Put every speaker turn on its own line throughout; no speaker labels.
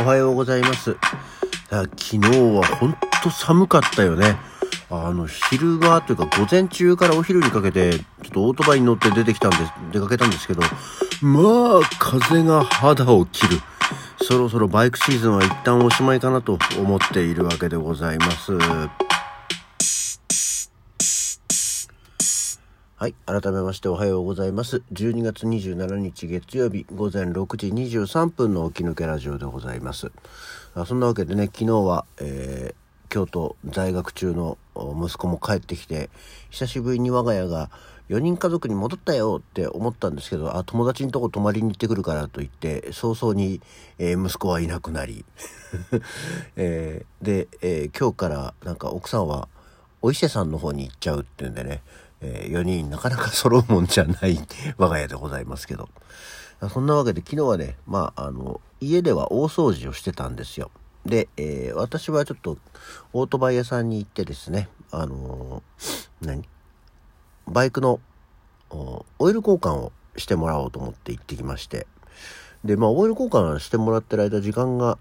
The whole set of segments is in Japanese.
おはようございます。昨日はほんと寒かったよね。あの、昼間というか午前中からお昼にかけて、ちょっとオートバイに乗って出てきたんです、出かけたんですけど、まあ、風が肌を切る。そろそろバイクシーズンは一旦おしまいかなと思っているわけでございます。はい。改めましておはようございます。12月27日月曜日午前6時23分の起き抜けラジオでございます。あそんなわけでね、昨日は、えー京都在学中の息子も帰ってきて、久しぶりに我が家が4人家族に戻ったよって思ったんですけど、あ、友達のとこ泊まりに行ってくるからと言って、早々に、えー息子はいなくなり、えーで、え今日からなんか奥さんはお伊勢さんの方に行っちゃうっていうんでね、え4人なかなか揃うもんじゃない我が家でございますけど。そんなわけで昨日はね、まあ、あの、家では大掃除をしてたんですよ。で、えー私はちょっとオートバイ屋さんに行ってですね、あのー何？バイクのオイル交換をしてもらおうと思って行ってきまして。で、まあ、オイル交換してもらってる間、時間が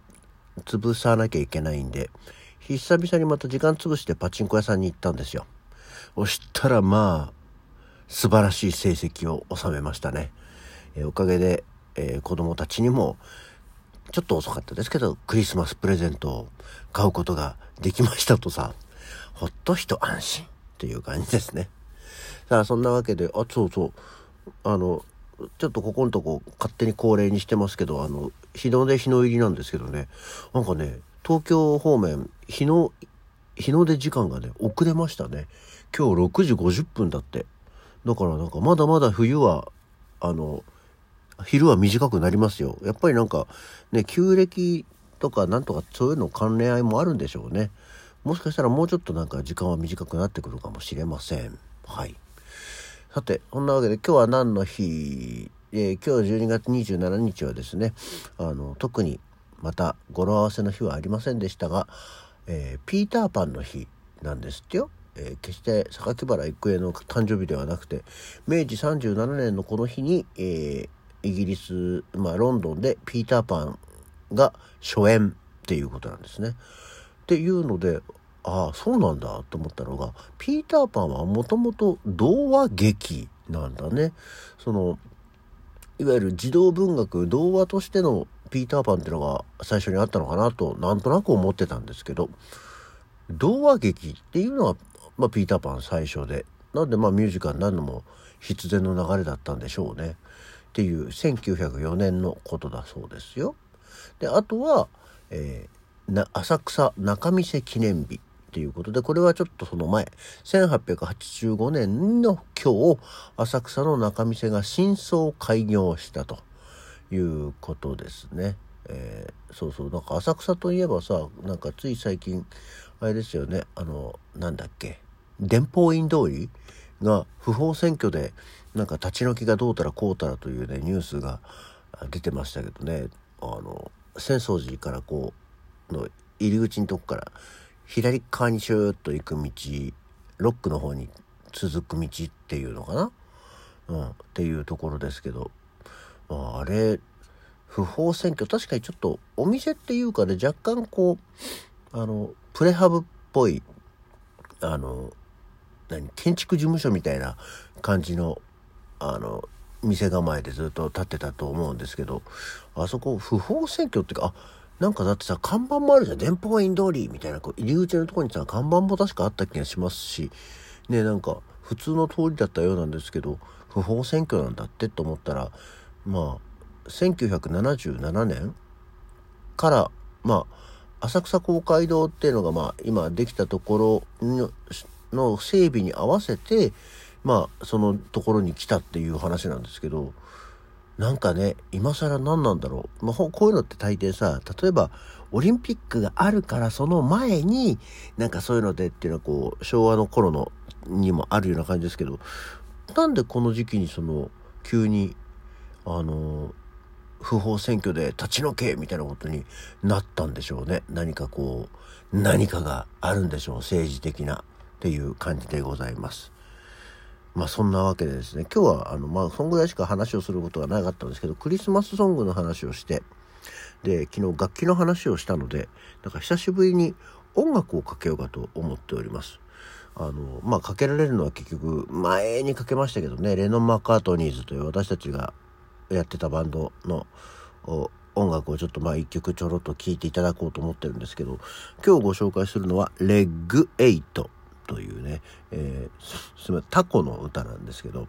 潰さなきゃいけないんで、久々にまた時間潰してパチンコ屋さんに行ったんですよ。そしたら、まあ、素晴らしい成績を収めましたね。えーおかげで、えー子供たちにも、ちょっと遅かったですけど、クリスマスプレゼントを買うことができましたとさ、ほっと一安心っていう感じですね。さあ、そんなわけで、あ、そうそう、あの、ちょっとここのとこ勝手に恒例にしてますけど、あの、日の出日の入りなんですけどね、なんかね、東京方面、日の、日の出時間がね、遅れましたね。今日6時50分だって。だからなんかまだまだ冬は、あの、昼は短くなりますよ。やっぱりなんかね、旧暦とかなんとかそういうの関連合いもあるんでしょうね。もしかしたらもうちょっとなんか時間は短くなってくるかもしれません。はい。さて、そんなわけで今日は何の日、えー今日12月27日はですね、あの、特にまた語呂合わせの日はありませんでしたが、えーピーターパンの日なんですってよ。えー決して榊原郁恵の誕生日ではなくて明治37年のこの日に、えーイギリス、まあ、ロンドンでピーターパンが初演っていうことなんですね。っていうのでああそうなんだと思ったのがピーターパンはもともと童話劇なんだね。そのいわゆる児童文学童話としてのピーターパンっていうのが最初にあったのかなとなんとなく思ってたんですけど童話劇っていうのは、まあ、ピーターパン最初で。なんでまあミュージカルになるのも必然の流れだったんでしょうね。っていう1904年のことだそうですよ。であとは、えー浅草仲見世記念日。っていうことでこれはちょっとその前1885年の今日浅草の仲見世が新装開業したと。いうことですね。えーそうそう。なんか浅草といえばさなんかつい最近あれですよね。あのなんだっけ。伝法院通りが不法占拠でなんか立ち退きがどうたらこうたらというねニュースが出てましたけどね。あの浅草寺からこうの入り口のとこから左側にシューッと行く道ロックの方に続く道っていうのかな、うん、っていうところですけど、まあ、あれ不法占拠確かにちょっとお店っていうかね若干こうあのプレハブっぽいあの何建築事務所みたいな感じのあの店構えでずっと立ってたと思うんですけどあそこ不法占拠っていうかあなんかだってさ看板もあるじゃん。電報院通りみたいなこう入り口のところにさ看板も確かあった気がしますしねなんか普通の通りだったようなんですけど不法占拠なんだってと思ったらまあ1977年からまあ浅草公会堂っていうのがまあ今できたところのの整備に合わせてまあそのところに来たっていう話なんですけどなんかね今更何なんだろう、まあ、こういうのって大抵さ例えばオリンピックがあるからその前になんかそういうのでっていうのはこう昭和の頃のにもあるような感じですけどなんでこの時期にその急にあの不法占拠で立ち退けみたいなことになったんでしょうね。何かこう何かがあるんでしょう政治的な。っていう感じでございます。まあそんなわけでですね今日はあのまあそんぐらいしか話をすることがなかったんですけどクリスマスソングの話をしてで昨日楽器の話をしたのでなんか久しぶりに音楽をかけようかと思っておりますあのまあかけられるのは結局前にかけましたけどねレノン・マッカートニーズという私たちがやってたバンドの音楽をちょっとまあ一曲ちょろっと聴いていただこうと思ってるんですけど今日ご紹介するのは「レッグエイト」というね、えー、すみませんタコの歌なんですけど、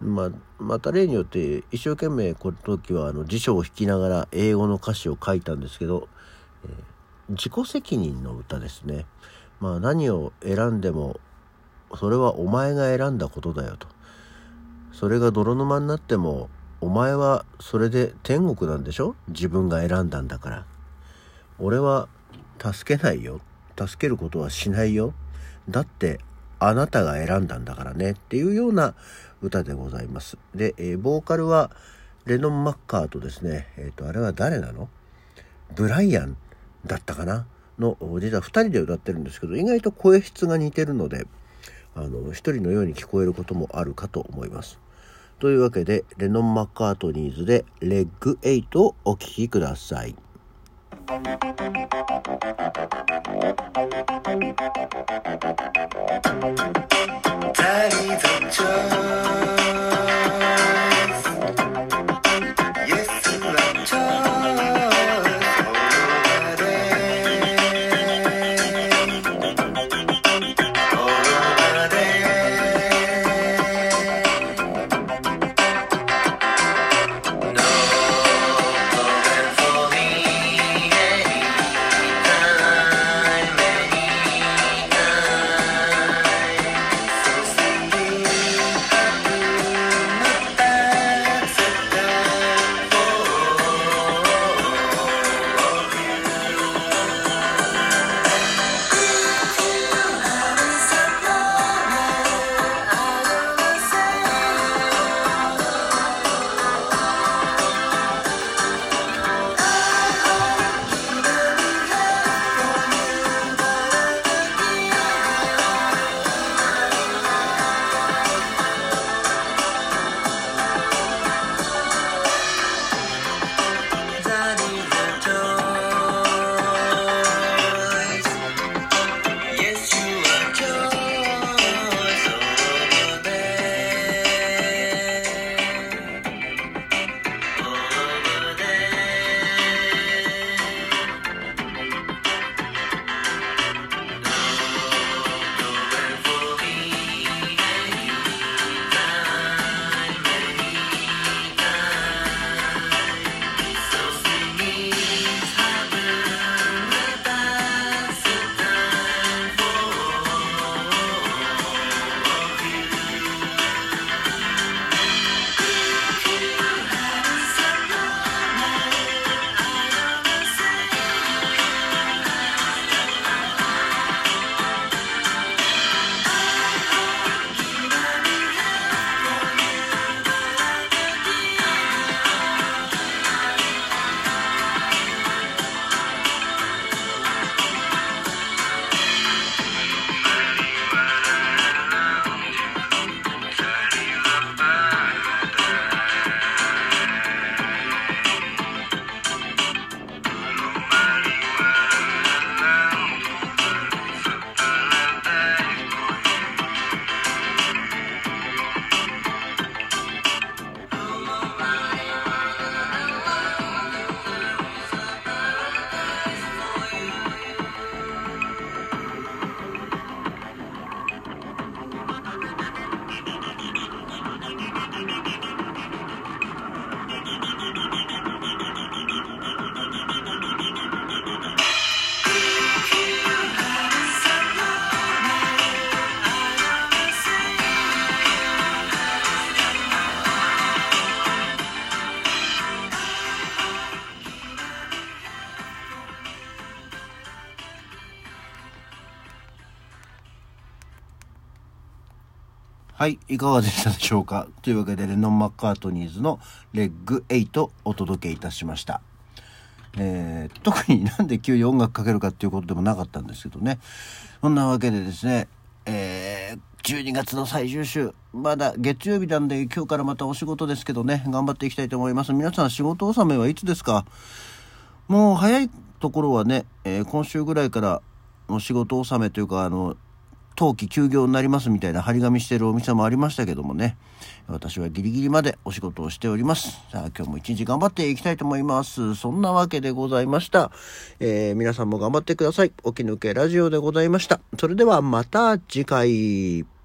まあ、また例によって一生懸命この時はあの辞書を引きながら英語の歌詞を書いたんですけど、えー、自己責任の歌ですね。まあ何を選んでもそれはお前が選んだことだよと。それが泥沼になってもお前はそれで天国なんでしょ？自分が選んだんだから。俺は助けないよ。助けることはしないよ。だってあなたが選んだんだからねっていうような歌でございます。で、えー、ボーカルはレノン・マッカーとですね、えっ、ー、と、あれは誰なの？ブライアンだったかな？の、実は2人で歌ってるんですけど、意外と声質が似てるので、あの、1人のように聞こえることもあるかと思います。というわけで、レノン・マッカートニーズで、レッグ8をお聴きください。带你走着。はい、いかがでしたでしょうか？というわけで、レノン・マッカートニーズのレッグ8をお届けいたしました。えー、特になんで急に音楽かけるかっていうことでもなかったんですけどね。そんなわけでですね、えー、12月の最終週、まだ月曜日なんで今日からまたお仕事ですけどね、頑張っていきたいと思います。皆さん仕事納めはいつですか？もう早いところはね、えー、今週ぐらいからの仕事納めというか、あの、冬季休業になりますみたいな張り紙してるお店もありましたけどもね、私はギリギリまでお仕事をしております。さあ今日も一日頑張っていきたいと思います。そんなわけでございました。えー、皆さんも頑張ってください。起き抜けラジオでございました。それではまた次回。